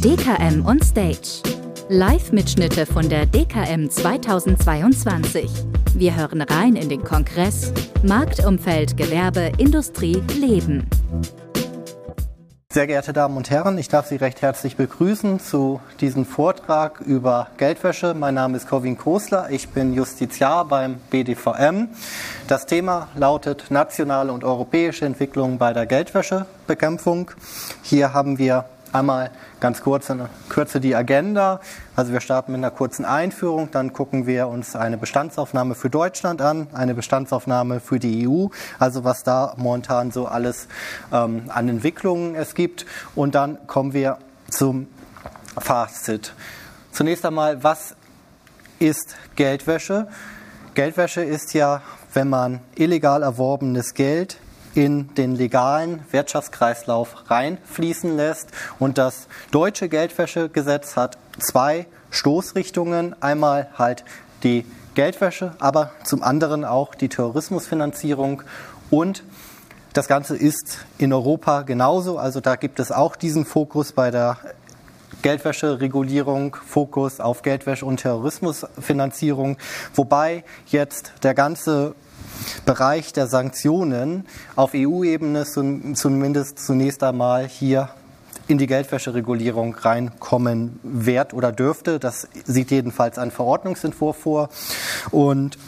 DKM on Stage. Live-Mitschnitte von der DKM 2022. Wir hören rein in den Kongress Marktumfeld, Gewerbe, Industrie, Leben. Sehr geehrte Damen und Herren, ich darf Sie recht herzlich begrüßen zu diesem Vortrag über Geldwäsche. Mein Name ist Corwin Kosler, ich bin Justiziar beim BDVM. Das Thema lautet nationale und europäische Entwicklung bei der Geldwäschebekämpfung. Hier haben wir einmal ganz kurz in Kürze die Agenda. Also wir starten mit einer kurzen Einführung, dann gucken wir uns eine Bestandsaufnahme für Deutschland an, eine Bestandsaufnahme für die EU, also was da momentan so alles ähm, an Entwicklungen es gibt. Und dann kommen wir zum Fazit. Zunächst einmal, was ist Geldwäsche? Geldwäsche ist ja, wenn man illegal erworbenes Geld in den legalen Wirtschaftskreislauf reinfließen lässt. Und das deutsche Geldwäschegesetz hat zwei Stoßrichtungen. Einmal halt die Geldwäsche, aber zum anderen auch die Terrorismusfinanzierung und das Ganze ist in Europa genauso. Also da gibt es auch diesen Fokus bei der Geldwäscheregulierung, Fokus auf Geldwäsche und Terrorismusfinanzierung, wobei jetzt der ganze Bereich der Sanktionen auf EU-Ebene zumindest zunächst einmal hier in die Geldwäscheregulierung reinkommen wird oder dürfte. Das sieht jedenfalls ein Verordnungsentwurf vor. Und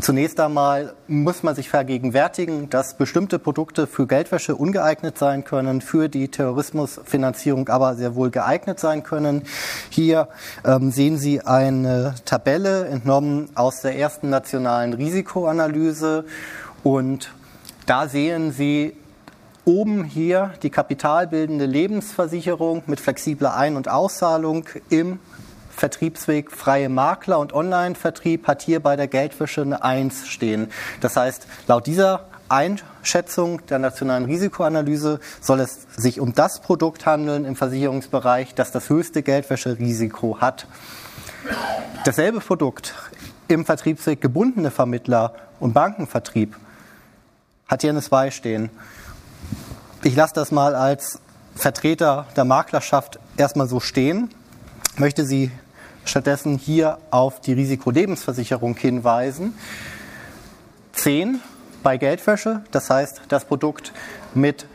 Zunächst einmal muss man sich vergegenwärtigen, dass bestimmte Produkte für Geldwäsche ungeeignet sein können, für die Terrorismusfinanzierung aber sehr wohl geeignet sein können. Hier ähm, sehen Sie eine Tabelle entnommen aus der ersten nationalen Risikoanalyse und da sehen Sie oben hier die kapitalbildende Lebensversicherung mit flexibler Ein- und Auszahlung im Vertriebsweg freie Makler und Online-Vertrieb hat hier bei der Geldwäsche eine 1 stehen. Das heißt, laut dieser Einschätzung der nationalen Risikoanalyse soll es sich um das Produkt handeln im Versicherungsbereich, das das höchste Geldwäscherisiko hat. Dasselbe Produkt im Vertriebsweg gebundene Vermittler und Bankenvertrieb hat hier eine 2 stehen. Ich lasse das mal als Vertreter der Maklerschaft erstmal so stehen, möchte Sie stattdessen hier auf die Risikolebensversicherung hinweisen. 10 bei Geldwäsche, das heißt das Produkt mit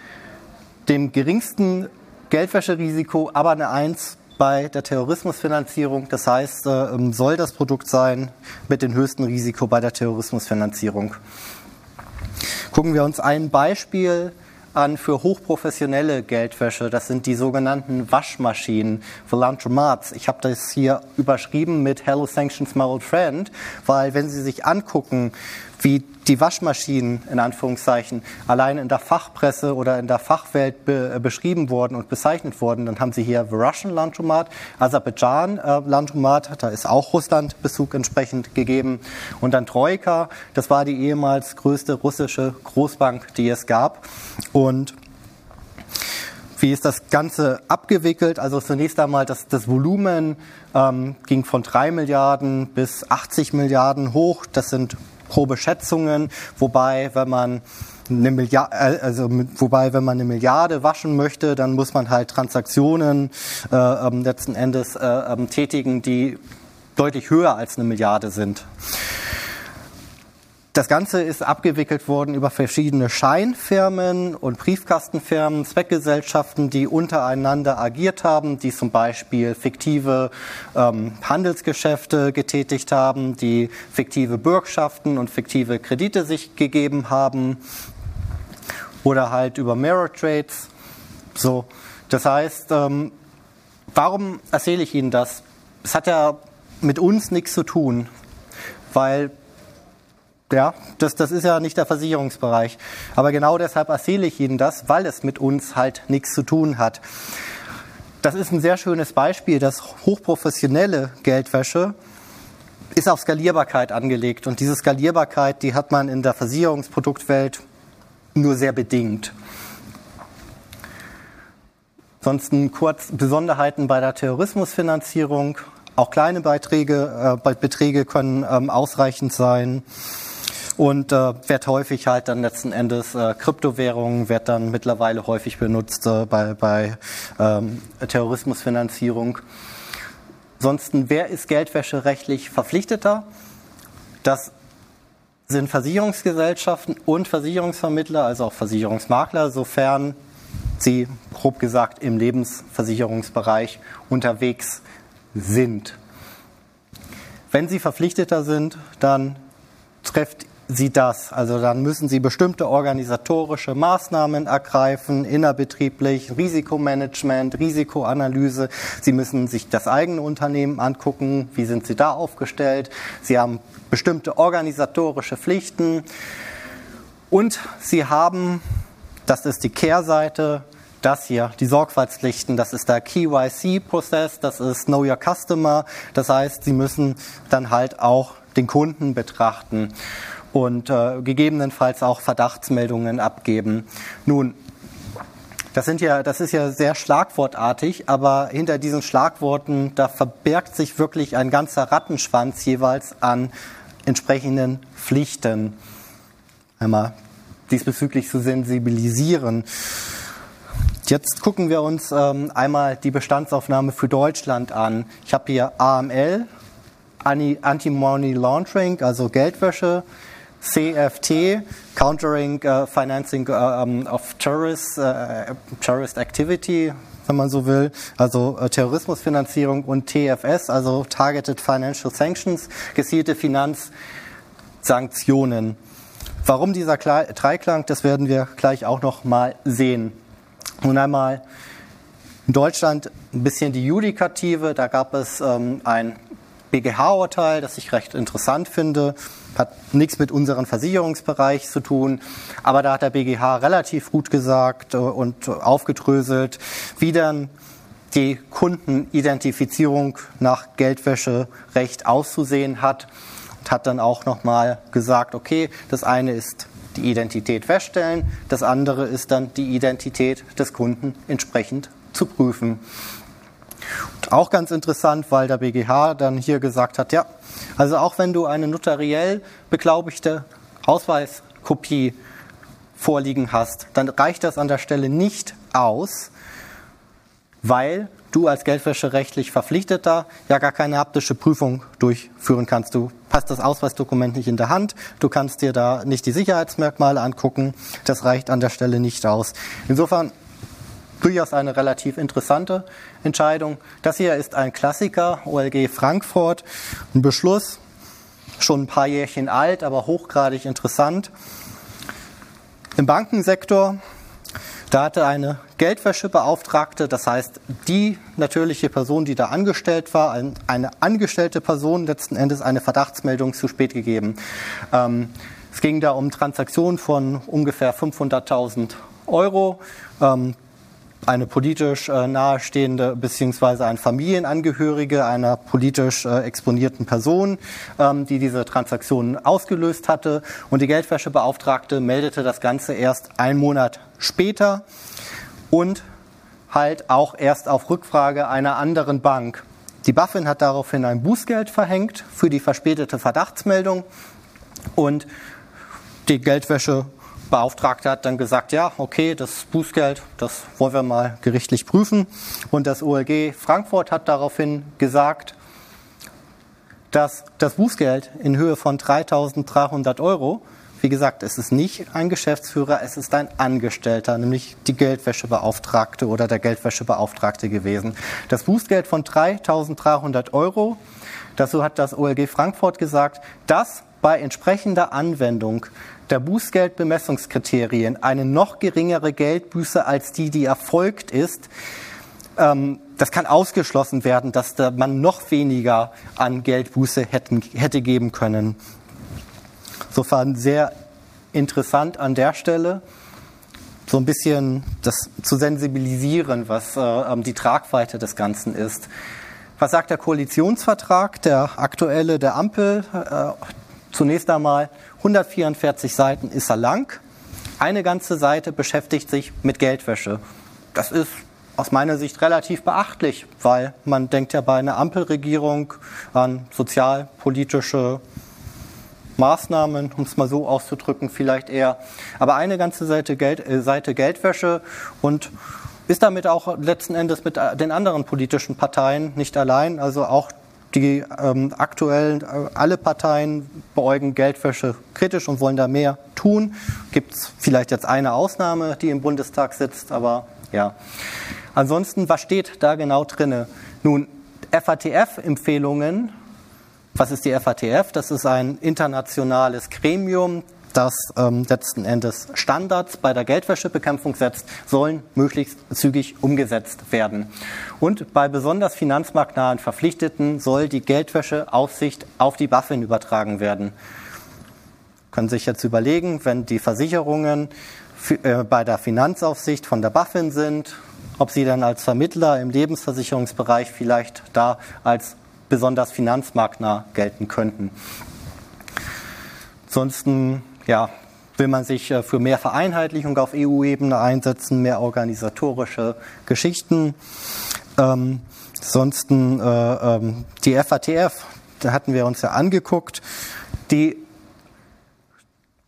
dem geringsten Geldwäscherisiko, aber eine 1 bei der Terrorismusfinanzierung. Das heißt, äh, soll das Produkt sein mit dem höchsten Risiko bei der Terrorismusfinanzierung. Gucken wir uns ein Beispiel an für hochprofessionelle Geldwäsche. Das sind die sogenannten Waschmaschinen, Volantromats. Ich habe das hier überschrieben mit Hello Sanctions My Old Friend, weil wenn Sie sich angucken, wie die Waschmaschinen in Anführungszeichen allein in der Fachpresse oder in der Fachwelt be beschrieben worden und bezeichnet wurden, dann haben Sie hier The Russian Landromat, Aserbaidschan äh, Landromat, da ist auch Russland Bezug entsprechend gegeben und dann Troika, das war die ehemals größte russische Großbank, die es gab und wie ist das Ganze abgewickelt? Also zunächst einmal das, das Volumen ähm, ging von drei Milliarden bis 80 Milliarden hoch. Das sind grobe Schätzungen, wobei, wenn man eine Milliarde, äh, also wobei, wenn man eine Milliarde waschen möchte, dann muss man halt Transaktionen äh, ähm, letzten Endes äh, ähm, tätigen, die deutlich höher als eine Milliarde sind. Das Ganze ist abgewickelt worden über verschiedene Scheinfirmen und Briefkastenfirmen, Zweckgesellschaften, die untereinander agiert haben, die zum Beispiel fiktive ähm, Handelsgeschäfte getätigt haben, die fiktive Bürgschaften und fiktive Kredite sich gegeben haben oder halt über Mirror Trades. So, das heißt, ähm, warum erzähle ich Ihnen das? Es hat ja mit uns nichts zu tun, weil ja, das, das ist ja nicht der Versicherungsbereich. Aber genau deshalb erzähle ich Ihnen das, weil es mit uns halt nichts zu tun hat. Das ist ein sehr schönes Beispiel, dass hochprofessionelle Geldwäsche ist auf Skalierbarkeit angelegt. Und diese Skalierbarkeit, die hat man in der Versicherungsproduktwelt nur sehr bedingt. Ansonsten kurz Besonderheiten bei der Terrorismusfinanzierung. Auch kleine Beiträge, äh, Beträge können ähm, ausreichend sein. Und äh, wird häufig halt dann letzten Endes äh, Kryptowährungen wird dann mittlerweile häufig benutzt äh, bei, bei ähm, Terrorismusfinanzierung. Ansonsten, wer ist geldwäscherechtlich verpflichteter? Das sind Versicherungsgesellschaften und Versicherungsvermittler, also auch Versicherungsmakler, sofern sie grob gesagt im Lebensversicherungsbereich unterwegs sind. Wenn sie verpflichteter sind, dann trifft sie das. Also dann müssen sie bestimmte organisatorische Maßnahmen ergreifen, innerbetrieblich, Risikomanagement, Risikoanalyse. Sie müssen sich das eigene Unternehmen angucken, wie sind sie da aufgestellt. Sie haben bestimmte organisatorische Pflichten und sie haben, das ist die Kehrseite, das hier, die Sorgfaltspflichten, das ist der KYC-Prozess, das ist Know Your Customer. Das heißt, Sie müssen dann halt auch den Kunden betrachten und äh, gegebenenfalls auch Verdachtsmeldungen abgeben. Nun, das, sind ja, das ist ja sehr schlagwortartig, aber hinter diesen Schlagworten, da verbirgt sich wirklich ein ganzer Rattenschwanz jeweils an entsprechenden Pflichten. Einmal diesbezüglich zu sensibilisieren. Jetzt gucken wir uns ähm, einmal die Bestandsaufnahme für Deutschland an. Ich habe hier AML, Anti-Money Laundering, also Geldwäsche, CFT, Countering uh, Financing um, of Terrorist, uh, Terrorist Activity, wenn man so will, also äh, Terrorismusfinanzierung und TFS, also Targeted Financial Sanctions, gezielte Finanzsanktionen. Warum dieser Dreiklang, das werden wir gleich auch noch mal sehen. Nun einmal in Deutschland ein bisschen die Judikative. Da gab es ähm, ein BGH-Urteil, das ich recht interessant finde. Hat nichts mit unserem Versicherungsbereich zu tun. Aber da hat der BGH relativ gut gesagt äh, und aufgedröselt, wie dann die Kundenidentifizierung nach Geldwäscherecht auszusehen hat und hat dann auch nochmal gesagt, okay, das eine ist die Identität feststellen. Das andere ist dann die Identität des Kunden entsprechend zu prüfen. Und auch ganz interessant, weil der BGH dann hier gesagt hat, ja, also auch wenn du eine notariell beglaubigte Ausweiskopie vorliegen hast, dann reicht das an der Stelle nicht aus, weil du als geldwäscherechtlich Verpflichteter ja gar keine haptische Prüfung durchführen kannst. Du hast das Ausweisdokument nicht in der Hand, du kannst dir da nicht die Sicherheitsmerkmale angucken, das reicht an der Stelle nicht aus. Insofern durchaus eine relativ interessante Entscheidung. Das hier ist ein Klassiker, OLG Frankfurt, ein Beschluss, schon ein paar Jährchen alt, aber hochgradig interessant. Im Bankensektor da hatte eine Geldwäschebeauftragte, das heißt die natürliche Person, die da angestellt war, eine angestellte Person letzten Endes eine Verdachtsmeldung zu spät gegeben. Ähm, es ging da um Transaktionen von ungefähr 500.000 Euro. Ähm, eine politisch äh, nahestehende beziehungsweise ein Familienangehörige einer politisch äh, exponierten Person, ähm, die diese Transaktion ausgelöst hatte. Und die Geldwäschebeauftragte meldete das Ganze erst einen Monat später und halt auch erst auf Rückfrage einer anderen Bank. Die BaFin hat daraufhin ein Bußgeld verhängt für die verspätete Verdachtsmeldung und die Geldwäsche Beauftragte hat dann gesagt, ja, okay, das Bußgeld, das wollen wir mal gerichtlich prüfen. Und das OLG Frankfurt hat daraufhin gesagt, dass das Bußgeld in Höhe von 3.300 Euro, wie gesagt, es ist nicht ein Geschäftsführer, es ist ein Angestellter, nämlich die Geldwäschebeauftragte oder der Geldwäschebeauftragte gewesen. Das Bußgeld von 3.300 Euro, dazu hat das OLG Frankfurt gesagt, das bei entsprechender Anwendung der Bußgeldbemessungskriterien eine noch geringere Geldbuße als die, die erfolgt ist, ähm, das kann ausgeschlossen werden, dass man noch weniger an Geldbuße hätten, hätte geben können. Insofern sehr interessant an der Stelle, so ein bisschen das zu sensibilisieren, was äh, die Tragweite des Ganzen ist. Was sagt der Koalitionsvertrag, der aktuelle der Ampel? Äh, zunächst einmal 144 Seiten ist er lang. Eine ganze Seite beschäftigt sich mit Geldwäsche. Das ist aus meiner Sicht relativ beachtlich, weil man denkt ja bei einer Ampelregierung an sozialpolitische Maßnahmen, um es mal so auszudrücken, vielleicht eher. Aber eine ganze Seite, Geld, äh, Seite Geldwäsche und ist damit auch letzten Endes mit den anderen politischen Parteien nicht allein. Also auch die ähm, aktuellen, äh, alle Parteien beäugen Geldwäsche kritisch und wollen da mehr tun. Gibt es vielleicht jetzt eine Ausnahme, die im Bundestag sitzt, aber ja. Ansonsten, was steht da genau drinne? Nun, FATF-Empfehlungen. Was ist die FATF? Das ist ein internationales Gremium, das ähm, letzten Endes Standards bei der Geldwäschebekämpfung setzt, sollen möglichst zügig umgesetzt werden. Und bei besonders finanzmarktnahen Verpflichteten soll die Geldwäscheaufsicht auf die BaFin übertragen werden. Können sich jetzt überlegen, wenn die Versicherungen für, äh, bei der Finanzaufsicht von der BaFin sind, ob sie dann als Vermittler im Lebensversicherungsbereich vielleicht da als besonders finanzmarktnah gelten könnten. Ansonsten ja, will man sich äh, für mehr Vereinheitlichung auf EU-Ebene einsetzen, mehr organisatorische Geschichten. Ähm, ansonsten äh, ähm, die FATF, da hatten wir uns ja angeguckt, die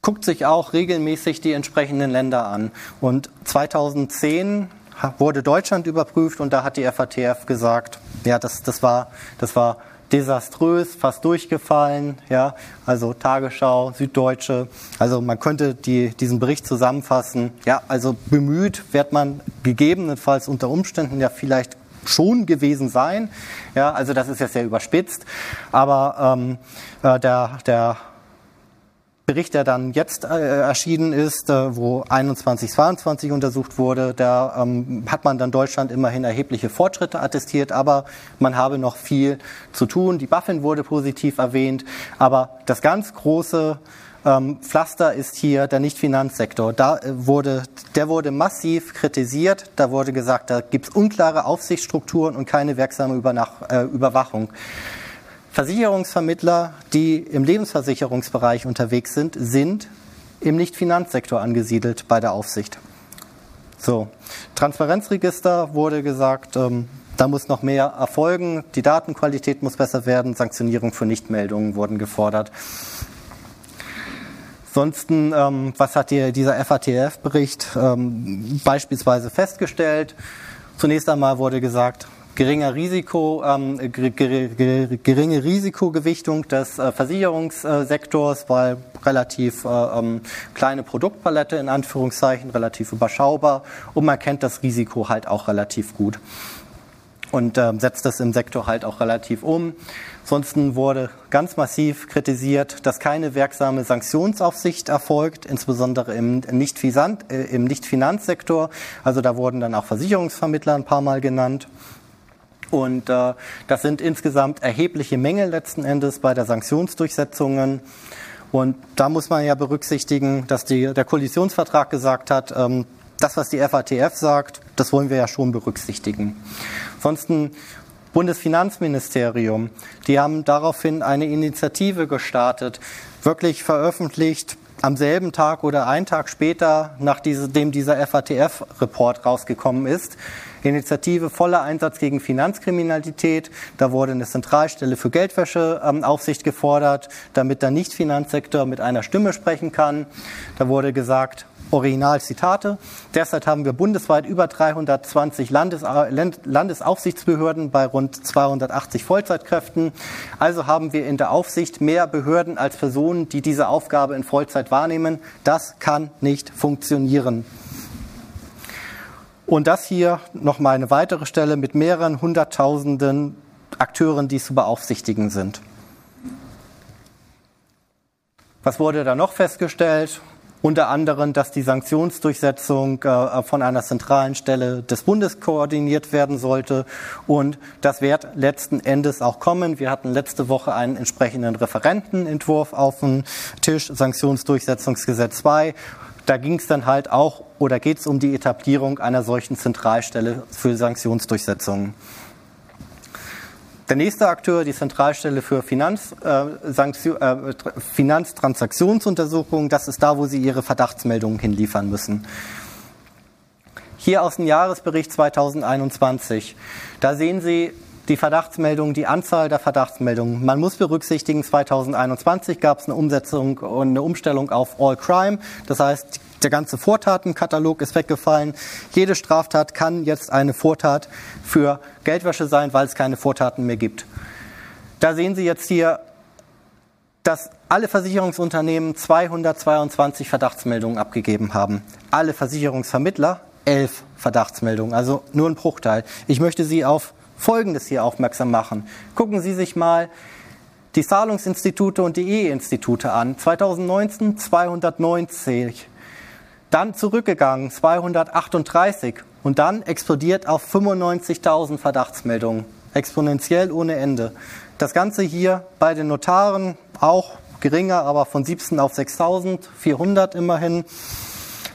guckt sich auch regelmäßig die entsprechenden Länder an. Und 2010 wurde Deutschland überprüft und da hat die FATF gesagt, ja, das, das, war, das war desaströs, fast durchgefallen, ja, also Tagesschau, Süddeutsche. Also man könnte die, diesen Bericht zusammenfassen. Ja, also bemüht wird man gegebenenfalls unter Umständen ja vielleicht schon gewesen sein. Ja, also das ist jetzt sehr überspitzt, aber ähm, äh, der, der Bericht, der dann jetzt äh, erschienen ist, äh, wo 21, 22 untersucht wurde, da ähm, hat man dann Deutschland immerhin erhebliche Fortschritte attestiert, aber man habe noch viel zu tun. Die BaFin wurde positiv erwähnt, aber das ganz große ähm, Pflaster ist hier der Nichtfinanzsektor. Da äh, wurde, der wurde massiv kritisiert. Da wurde gesagt, da gibt es unklare Aufsichtsstrukturen und keine wirksame Übernach äh, Überwachung. Versicherungsvermittler, die im Lebensversicherungsbereich unterwegs sind, sind im Nichtfinanzsektor angesiedelt bei der Aufsicht. So, Transparenzregister wurde gesagt, ähm, da muss noch mehr erfolgen, die Datenqualität muss besser werden, Sanktionierung für Nichtmeldungen wurden gefordert. Ansonsten, ähm, was hat hier dieser FATF-Bericht ähm, beispielsweise festgestellt? Zunächst einmal wurde gesagt, geringer Risiko, ähm, geringe Risikogewichtung des äh, Versicherungssektors, weil relativ äh, ähm, kleine Produktpalette in Anführungszeichen, relativ überschaubar und man kennt das Risiko halt auch relativ gut und äh, setzt das im Sektor halt auch relativ um. Ansonsten wurde ganz massiv kritisiert, dass keine wirksame Sanktionsaufsicht erfolgt, insbesondere im Nicht-Finanzsektor. Also da wurden dann auch Versicherungsvermittler ein paar Mal genannt. Und äh, das sind insgesamt erhebliche Mängel letzten Endes bei der Sanktionsdurchsetzungen. Und da muss man ja berücksichtigen, dass die, der Koalitionsvertrag gesagt hat, ähm, das, was die FATF sagt, das wollen wir ja schon berücksichtigen. Ansonsten Bundesfinanzministerium, die haben daraufhin eine Initiative gestartet, wirklich veröffentlicht am selben Tag oder einen Tag später, nachdem dieser FATF-Report rausgekommen ist, Initiative voller Einsatz gegen Finanzkriminalität. Da wurde eine Zentralstelle für Geldwäscheaufsicht gefordert, damit der Nicht-Finanzsektor mit einer Stimme sprechen kann. Da wurde gesagt, Originalzitate. Derzeit haben wir bundesweit über 320 Landes Landesaufsichtsbehörden bei rund 280 Vollzeitkräften. Also haben wir in der Aufsicht mehr Behörden als Personen, die diese Aufgabe in Vollzeit wahrnehmen. Das kann nicht funktionieren. Und das hier nochmal eine weitere Stelle mit mehreren hunderttausenden Akteuren, die zu beaufsichtigen sind. Was wurde da noch festgestellt? Unter anderem, dass die Sanktionsdurchsetzung äh, von einer zentralen Stelle des Bundes koordiniert werden sollte. Und das wird letzten Endes auch kommen. Wir hatten letzte Woche einen entsprechenden Referentenentwurf auf dem Tisch, Sanktionsdurchsetzungsgesetz 2 da ging es dann halt auch oder geht es um die Etablierung einer solchen Zentralstelle für Sanktionsdurchsetzungen. Der nächste Akteur, die Zentralstelle für Finanz, äh, äh, Finanztransaktionsuntersuchungen, das ist da, wo Sie Ihre Verdachtsmeldungen hinliefern müssen. Hier aus dem Jahresbericht 2021, da sehen Sie die Verdachtsmeldungen, die Anzahl der Verdachtsmeldungen. Man muss berücksichtigen, 2021 gab es eine Umsetzung und eine Umstellung auf All Crime. Das heißt, der ganze Vortatenkatalog ist weggefallen. Jede Straftat kann jetzt eine Vortat für Geldwäsche sein, weil es keine Vortaten mehr gibt. Da sehen Sie jetzt hier, dass alle Versicherungsunternehmen 222 Verdachtsmeldungen abgegeben haben. Alle Versicherungsvermittler elf Verdachtsmeldungen, also nur ein Bruchteil. Ich möchte Sie auf Folgendes hier aufmerksam machen. Gucken Sie sich mal die Zahlungsinstitute und die E-Institute an. 2019 290, dann zurückgegangen 238 und dann explodiert auf 95.000 Verdachtsmeldungen. Exponentiell ohne Ende. Das Ganze hier bei den Notaren auch geringer, aber von 17 auf 6.400 immerhin.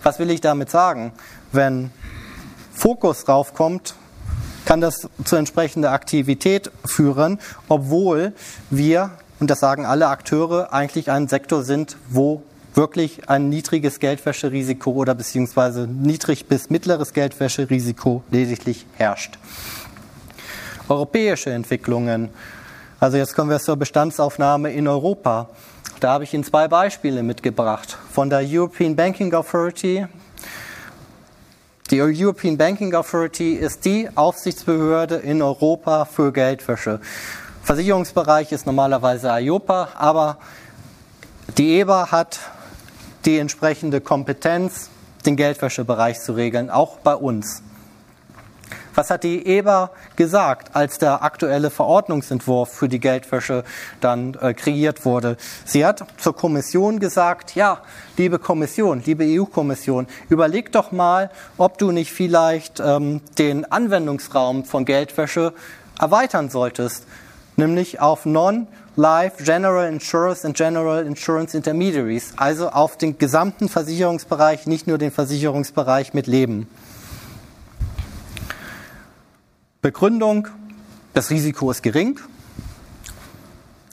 Was will ich damit sagen? Wenn Fokus draufkommt, kann das zu entsprechender Aktivität führen, obwohl wir, und das sagen alle Akteure, eigentlich ein Sektor sind, wo wirklich ein niedriges Geldwäscherisiko oder beziehungsweise niedrig bis mittleres Geldwäscherisiko lediglich herrscht. Europäische Entwicklungen. Also jetzt kommen wir zur Bestandsaufnahme in Europa. Da habe ich Ihnen zwei Beispiele mitgebracht. Von der European Banking Authority, die European Banking Authority ist die Aufsichtsbehörde in Europa für Geldwäsche. Versicherungsbereich ist normalerweise IOPA, aber die EBA hat die entsprechende Kompetenz, den Geldwäschebereich zu regeln, auch bei uns. Was hat die EBA gesagt, als der aktuelle Verordnungsentwurf für die Geldwäsche dann äh, kreiert wurde? Sie hat zur Kommission gesagt, ja, liebe Kommission, liebe EU-Kommission, überleg doch mal, ob du nicht vielleicht ähm, den Anwendungsraum von Geldwäsche erweitern solltest, nämlich auf Non- Life, General Insurance and General Insurance Intermediaries, also auf den gesamten Versicherungsbereich, nicht nur den Versicherungsbereich mit Leben. Begründung, das Risiko ist gering,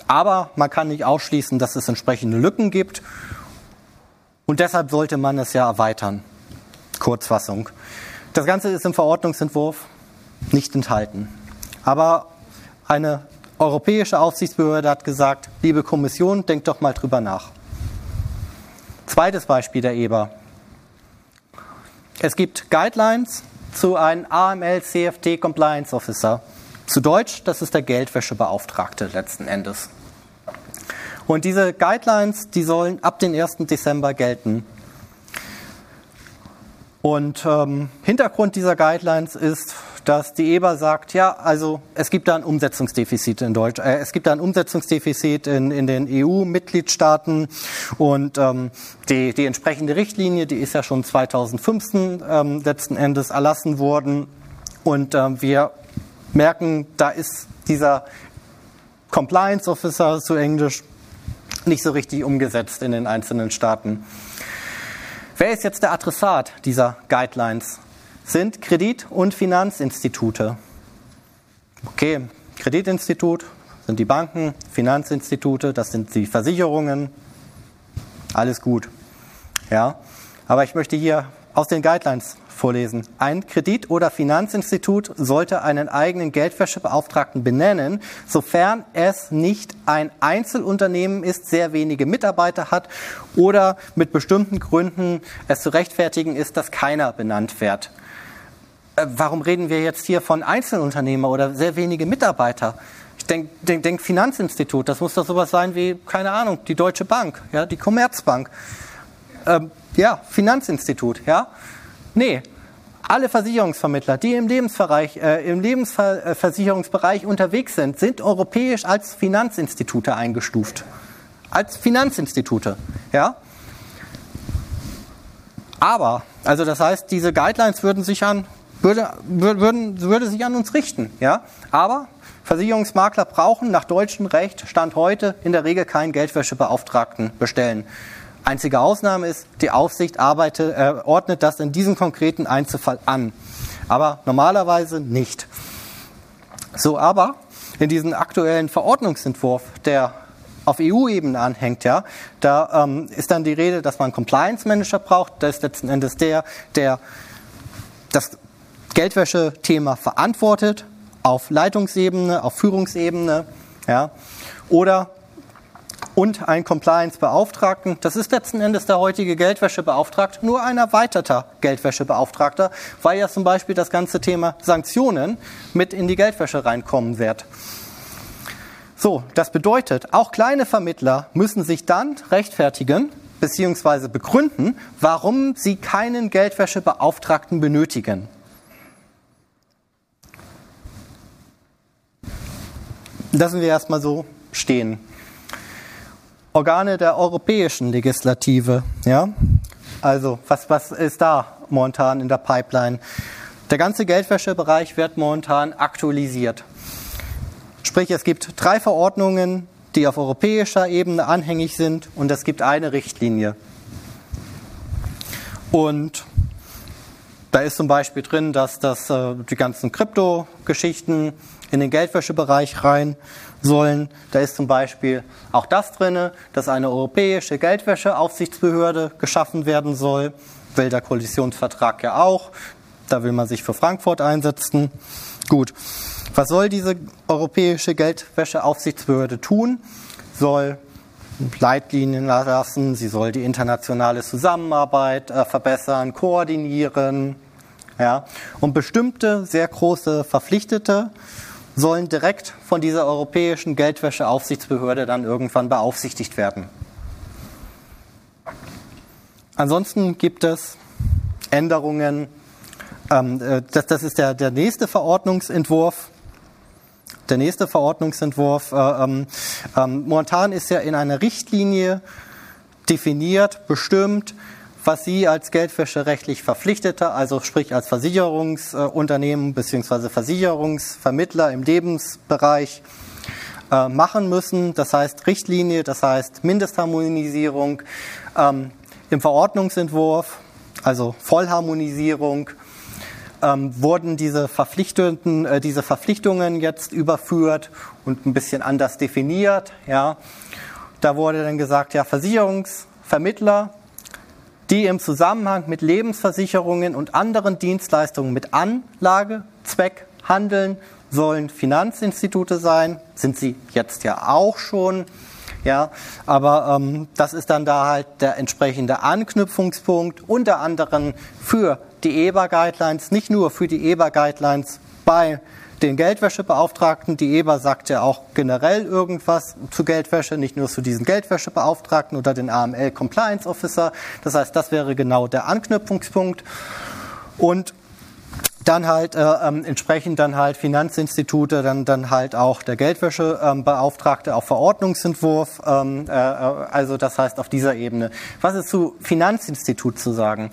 aber man kann nicht ausschließen, dass es entsprechende Lücken gibt und deshalb sollte man es ja erweitern. Kurzfassung. Das Ganze ist im Verordnungsentwurf nicht enthalten. Aber eine europäische Aufsichtsbehörde hat gesagt, liebe Kommission, denkt doch mal drüber nach. Zweites Beispiel der EBA. Es gibt Guidelines zu einem AML CFT Compliance Officer. Zu Deutsch, das ist der Geldwäschebeauftragte letzten Endes. Und diese Guidelines, die sollen ab dem 1. Dezember gelten. Und ähm, Hintergrund dieser Guidelines ist, dass die EBA sagt, ja, also es gibt da ein Umsetzungsdefizit in Deutsch, äh, es gibt da ein Umsetzungsdefizit in, in den EU-Mitgliedstaaten und ähm, die, die entsprechende Richtlinie, die ist ja schon 2015 ähm, letzten Endes erlassen worden und ähm, wir merken, da ist dieser Compliance Officer zu Englisch nicht so richtig umgesetzt in den einzelnen Staaten. Wer ist jetzt der Adressat dieser Guidelines? Sind Kredit- und Finanzinstitute. Okay, Kreditinstitut sind die Banken, Finanzinstitute, das sind die Versicherungen. Alles gut. Ja, aber ich möchte hier aus den Guidelines vorlesen. Ein Kredit- oder Finanzinstitut sollte einen eigenen Geldwäschebeauftragten benennen, sofern es nicht ein Einzelunternehmen ist, sehr wenige Mitarbeiter hat oder mit bestimmten Gründen es zu rechtfertigen ist, dass keiner benannt wird. Äh, warum reden wir jetzt hier von Einzelunternehmer oder sehr wenige Mitarbeiter? Ich denke denk, denk Finanzinstitut, das muss doch sowas sein wie, keine Ahnung, die Deutsche Bank, ja, die Commerzbank. Ähm, ja, Finanzinstitut, ja. Nee, alle Versicherungsvermittler, die im, Lebensbereich, äh, im Lebensversicherungsbereich unterwegs sind, sind europäisch als Finanzinstitute eingestuft. Als Finanzinstitute, ja. Aber, also das heißt, diese Guidelines würden sich an würde, würden, würde sich an uns richten. Ja? Aber Versicherungsmakler brauchen nach deutschem Recht Stand heute in der Regel keinen Geldwäschebeauftragten bestellen. Einzige Ausnahme ist, die Aufsicht arbeitet, äh, ordnet das in diesem konkreten Einzelfall an. Aber normalerweise nicht. So, aber in diesem aktuellen Verordnungsentwurf, der auf EU-Ebene anhängt, ja, da ähm, ist dann die Rede, dass man einen Compliance Manager braucht. Das ist letzten Endes der, der das Geldwäsche-Thema verantwortet, auf Leitungsebene, auf Führungsebene, ja, oder und einen Compliance-Beauftragten. Das ist letzten Endes der heutige Geldwäschebeauftragte, nur ein erweiterter Geldwäschebeauftragter, weil ja zum Beispiel das ganze Thema Sanktionen mit in die Geldwäsche reinkommen wird. So, das bedeutet, auch kleine Vermittler müssen sich dann rechtfertigen bzw. begründen, warum sie keinen Geldwäschebeauftragten benötigen. Lassen wir erstmal so stehen. Organe der europäischen Legislative, ja? Also, was, was ist da momentan in der Pipeline? Der ganze Geldwäschebereich wird momentan aktualisiert. Sprich, es gibt drei Verordnungen, die auf europäischer Ebene anhängig sind und es gibt eine Richtlinie. Und da ist zum Beispiel drin, dass das, äh, die ganzen Krypto-Geschichten in den Geldwäschebereich rein sollen. Da ist zum Beispiel auch das drin, dass eine europäische Geldwäscheaufsichtsbehörde geschaffen werden soll. Will der Koalitionsvertrag ja auch. Da will man sich für Frankfurt einsetzen. Gut. Was soll diese europäische Geldwäscheaufsichtsbehörde tun? Soll Leitlinien lassen, sie soll die internationale Zusammenarbeit äh, verbessern, koordinieren. Ja. Und bestimmte sehr große Verpflichtete sollen direkt von dieser europäischen Geldwäscheaufsichtsbehörde dann irgendwann beaufsichtigt werden. Ansonsten gibt es Änderungen. Ähm, äh, das, ist der, der nächste Verordnungsentwurf. Der nächste Verordnungsentwurf. Äh, ähm, ähm, momentan ist ja in einer Richtlinie definiert, bestimmt, was Sie als geldwäscherechtlich Verpflichteter, also sprich als Versicherungsunternehmen bzw. Versicherungsvermittler im Lebensbereich äh, machen müssen. Das heißt Richtlinie, das heißt Mindestharmonisierung ähm, im Verordnungsentwurf, also Vollharmonisierung. Ähm, wurden diese, Verpflichtungen, äh, diese Verpflichtungen jetzt überführt und ein bisschen anders definiert. Ja. Da wurde dann gesagt, ja, Versicherungsvermittler die im Zusammenhang mit Lebensversicherungen und anderen Dienstleistungen mit Anlagezweck handeln, sollen Finanzinstitute sein, sind sie jetzt ja auch schon. Ja, aber ähm, das ist dann da halt der entsprechende Anknüpfungspunkt, unter anderem für die EBA-Guidelines, nicht nur für die EBA-Guidelines bei den Geldwäschebeauftragten. Die EBA sagt ja auch generell irgendwas zu Geldwäsche, nicht nur zu diesen Geldwäschebeauftragten oder den AML Compliance Officer. Das heißt, das wäre genau der Anknüpfungspunkt. Und dann halt äh, ähm, entsprechend dann halt Finanzinstitute, dann, dann halt auch der Geldwäschebeauftragte auf Verordnungsentwurf, ähm, äh, äh, also das heißt auf dieser Ebene. Was ist zu Finanzinstitut zu sagen?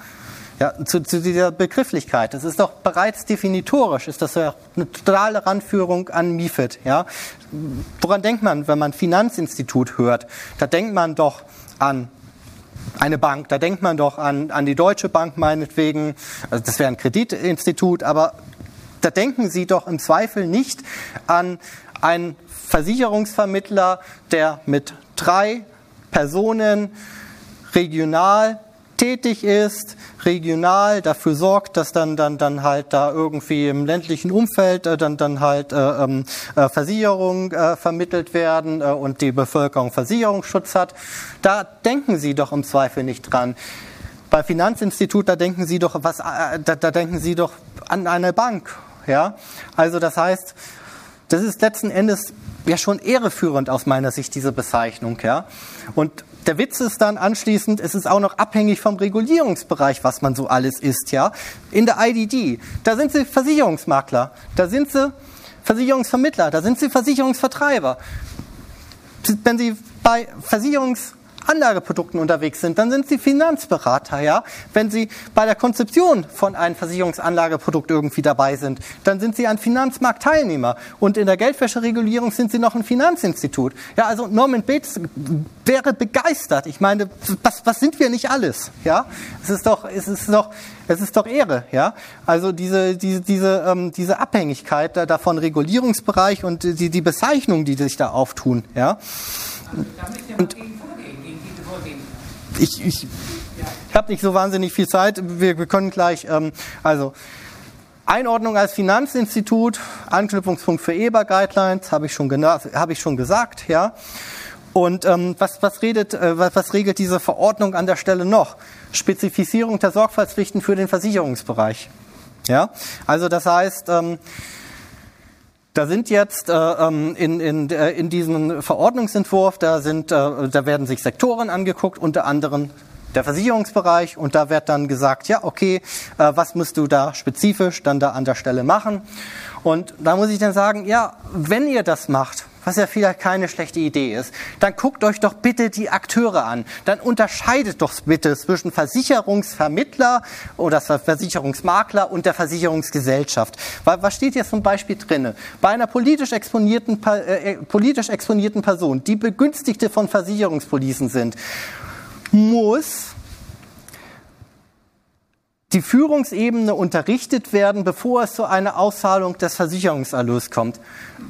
Ja, zu, zu, dieser Begrifflichkeit. Das ist doch bereits definitorisch, ist das ja eine totale Ranführung an MIFID. Ja? Woran denkt man, wenn man Finanzinstitut hört? Da denkt man doch an eine Bank, da denkt man doch an, an die Deutsche Bank meinetwegen, also das wäre ein Kreditinstitut, aber da denken Sie doch im Zweifel nicht an einen Versicherungsvermittler, der mit drei Personen regional tätig ist, regional dafür sorgt, dass dann dann dann halt da irgendwie im ländlichen Umfeld äh, dann dann halt äh, ähm, äh, Versicherungen äh, vermittelt werden äh, und die Bevölkerung Versicherungsschutz hat. Da denken Sie doch im Zweifel nicht dran. Bei Finanzinstitut da denken Sie doch was äh, da, da denken Sie doch an eine Bank, ja? Also das heißt, das ist letzten Endes ja schon ehreführend aus meiner Sicht diese Bezeichnung, ja? Und der Witz ist dann anschließend, es ist auch noch abhängig vom Regulierungsbereich, was man so alles ist, ja. In der IDD, da sind sie Versicherungsmakler, da sind sie Versicherungsvermittler, da sind sie Versicherungsvertreiber. Wenn sie bei Versicherungs Anlageprodukten unterwegs sind, dann sind sie Finanzberater, ja. Wenn sie bei der Konzeption von einem Versicherungsanlageprodukt irgendwie dabei sind, dann sind sie ein Finanzmarktteilnehmer. Und in der Geldwäscheregulierung sind sie noch ein Finanzinstitut. Ja, also Norman Bates wäre begeistert. Ich meine, was, was sind wir nicht alles, ja? Es ist doch, es ist doch, es ist doch Ehre, ja. Also diese, diese, diese, ähm, diese Abhängigkeit da, davon Regulierungsbereich und die, die Bezeichnungen, die sich da auftun, ja. Also, und, ich, ich, habe nicht so wahnsinnig viel Zeit. Wir, wir können gleich, ähm, also Einordnung als Finanzinstitut, Anknüpfungspunkt für EBA-Guidelines, habe ich, schon hab ich schon gesagt, ja. Und ähm, was, was, redet, äh, was, was regelt diese Verordnung an der Stelle noch? Spezifizierung der Sorgfaltspflichten für den Versicherungsbereich. Ja, also das heißt, ähm, da sind jetzt äh, ähm, in, in, äh, in diesem Verordnungsentwurf, da, sind, äh, da werden sich Sektoren angeguckt, unter anderem der Versicherungsbereich und da wird dann gesagt, ja, okay, äh, was musst du da spezifisch dann da an der Stelle machen? Und da muss ich dann sagen, ja, wenn ihr das macht, was ja vielleicht keine schlechte Idee ist, dann guckt euch doch bitte die Akteure an. Dann unterscheidet doch bitte zwischen Versicherungsvermittler oder Versicherungsmakler und der Versicherungsgesellschaft. Was steht hier zum Beispiel drinne? Bei einer politisch exponierten, äh, äh, politisch exponierten Person, die Begünstigte von Versicherungspolicen sind, muss die Führungsebene unterrichtet werden, bevor es zu einer Auszahlung des Versicherungserlös kommt.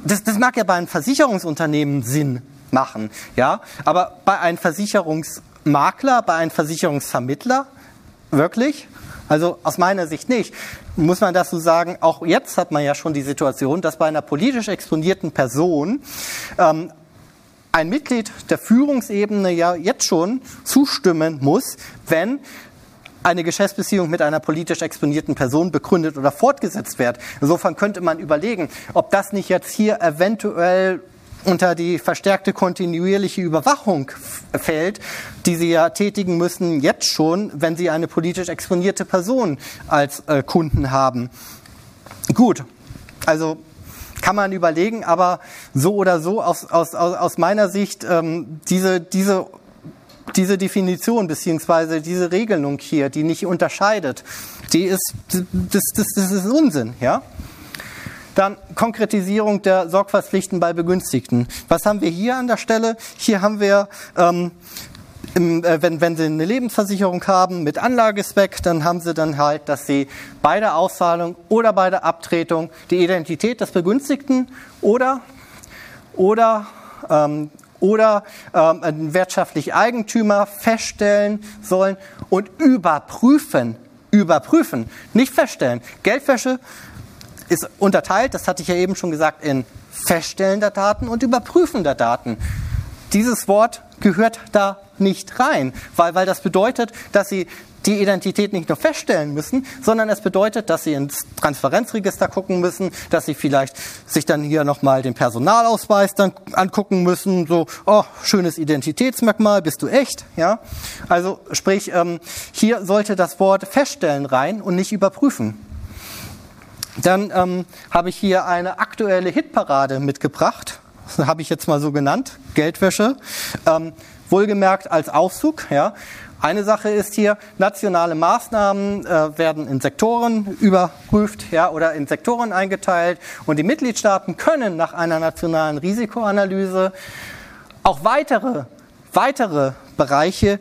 Das, das mag ja bei einem Versicherungsunternehmen Sinn machen, ja, aber bei einem Versicherungsmakler, bei einem Versicherungsvermittler, wirklich? Also aus meiner Sicht nicht. Muss man dazu sagen, auch jetzt hat man ja schon die Situation, dass bei einer politisch exponierten Person ähm, ein Mitglied der Führungsebene ja jetzt schon zustimmen muss, wenn eine Geschäftsbeziehung mit einer politisch exponierten Person begründet oder fortgesetzt wird. Insofern könnte man überlegen, ob das nicht jetzt hier eventuell unter die verstärkte kontinuierliche Überwachung fällt, die Sie ja tätigen müssen jetzt schon, wenn Sie eine politisch exponierte Person als äh, Kunden haben. Gut, also kann man überlegen, aber so oder so aus, aus, aus meiner Sicht ähm, diese, diese diese Definition beziehungsweise diese Regelung hier, die nicht unterscheidet, die ist, das, das, das ist Unsinn, ja? Dann Konkretisierung der Sorgfaltspflichten bei Begünstigten. Was haben wir hier an der Stelle? Hier haben wir, ähm, im, äh, wenn, wenn Sie eine Lebensversicherung haben mit Anlagespeck, dann haben Sie dann halt, dass Sie bei der Auszahlung oder bei der Abtretung die Identität des Begünstigten oder, oder ähm, oder ähm, ein wirtschaftlicher Eigentümer feststellen sollen und überprüfen. Überprüfen, nicht feststellen. Geldwäsche ist unterteilt, das hatte ich ja eben schon gesagt, in Feststellen der Daten und Überprüfen der Daten. Dieses Wort gehört da nicht rein, weil, weil das bedeutet, dass Sie die Identität nicht nur feststellen müssen, sondern es bedeutet, dass sie ins Transparenzregister gucken müssen, dass sie vielleicht sich dann hier nochmal den Personalausweis dann angucken müssen, so, oh, schönes Identitätsmerkmal, bist du echt, ja? Also, sprich, ähm, hier sollte das Wort feststellen rein und nicht überprüfen. Dann ähm, habe ich hier eine aktuelle Hitparade mitgebracht. Das habe ich jetzt mal so genannt, Geldwäsche. Ähm, wohlgemerkt als Aufzug, ja. Eine Sache ist hier, nationale Maßnahmen äh, werden in Sektoren überprüft ja, oder in Sektoren eingeteilt und die Mitgliedstaaten können nach einer nationalen Risikoanalyse auch weitere, weitere Bereiche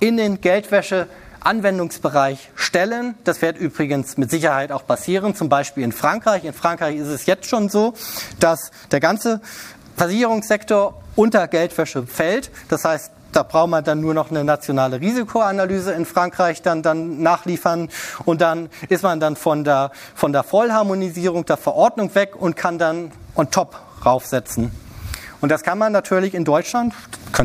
in den Geldwäsche Anwendungsbereich stellen. Das wird übrigens mit Sicherheit auch passieren, zum Beispiel in Frankreich. In Frankreich ist es jetzt schon so, dass der ganze Versicherungssektor unter Geldwäsche fällt. Das heißt, da braucht man dann nur noch eine nationale Risikoanalyse in Frankreich dann, dann nachliefern und dann ist man dann von der, von der Vollharmonisierung der Verordnung weg und kann dann on top raufsetzen. Und das kann man natürlich in Deutschland,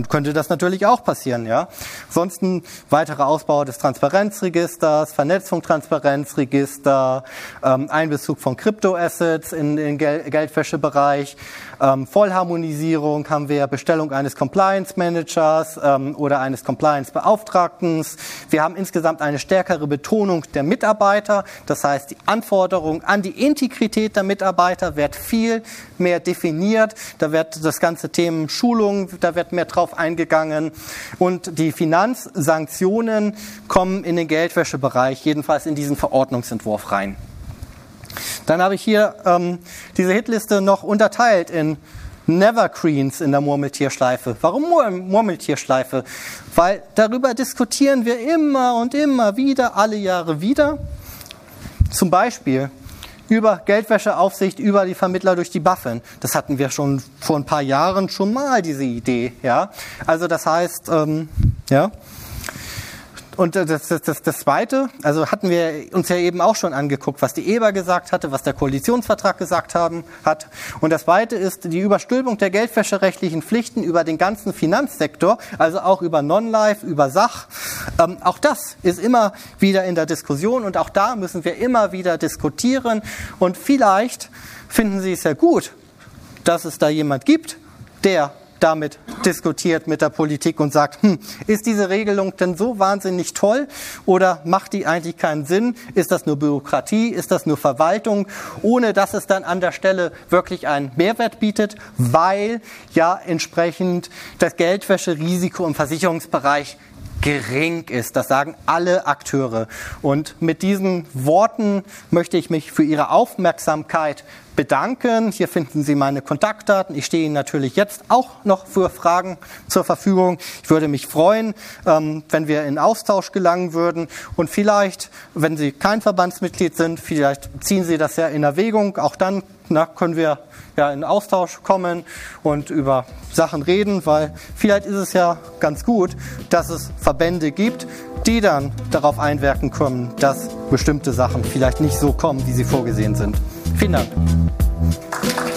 könnte das natürlich auch passieren, ja. Ansonsten weiterer Ausbau des Transparenzregisters, Vernetzung Transparenzregister, ähm, Einbezug von Kryptoassets in den Gel Geldwäschebereich, ähm, Vollharmonisierung haben wir, Bestellung eines Compliance Managers ähm, oder eines Compliance Beauftragten. Wir haben insgesamt eine stärkere Betonung der Mitarbeiter. Das heißt, die Anforderung an die Integrität der Mitarbeiter wird viel mehr definiert. Da wird das ganze Thema Schulung, da wird mehr drauf eingegangen. Und die Finanzsanktionen kommen in den Geldwäschebereich, jedenfalls in diesen Verordnungsentwurf rein. Dann habe ich hier ähm, diese Hitliste noch unterteilt in Nevergreens in der Murmeltierschleife. Warum Murmeltierschleife? Weil darüber diskutieren wir immer und immer wieder, alle Jahre wieder. Zum Beispiel über Geldwäscheaufsicht, über die Vermittler durch die Buffen. Das hatten wir schon vor ein paar Jahren schon mal, diese Idee. Ja? Also das heißt, ähm, ja. Und das, das, das, das Zweite, also hatten wir uns ja eben auch schon angeguckt, was die EBA gesagt hatte, was der Koalitionsvertrag gesagt haben, hat. Und das Zweite ist die Überstülpung der geldwäscherechtlichen Pflichten über den ganzen Finanzsektor, also auch über Non-Life, über Sach. Ähm, auch das ist immer wieder in der Diskussion und auch da müssen wir immer wieder diskutieren. Und vielleicht finden Sie es ja gut, dass es da jemand gibt, der damit diskutiert mit der Politik und sagt, hm, ist diese Regelung denn so wahnsinnig toll oder macht die eigentlich keinen Sinn? Ist das nur Bürokratie? Ist das nur Verwaltung? Ohne dass es dann an der Stelle wirklich einen Mehrwert bietet, weil ja entsprechend das Geldwäscherisiko im Versicherungsbereich gering ist. Das sagen alle Akteure. Und mit diesen Worten möchte ich mich für Ihre Aufmerksamkeit bedanken. Hier finden Sie meine Kontaktdaten. Ich stehe Ihnen natürlich jetzt auch noch für Fragen zur Verfügung. Ich würde mich freuen, ähm, wenn wir in Austausch gelangen würden. Und vielleicht, wenn Sie kein Verbandsmitglied sind, vielleicht ziehen Sie das ja in Erwägung. Auch dann na, können wir ja in Austausch kommen und über Sachen reden, weil vielleicht ist es ja ganz gut, dass es Verbände gibt, die dann darauf einwirken können, dass bestimmte Sachen vielleicht nicht so kommen, wie sie vorgesehen sind. Vielen Dank.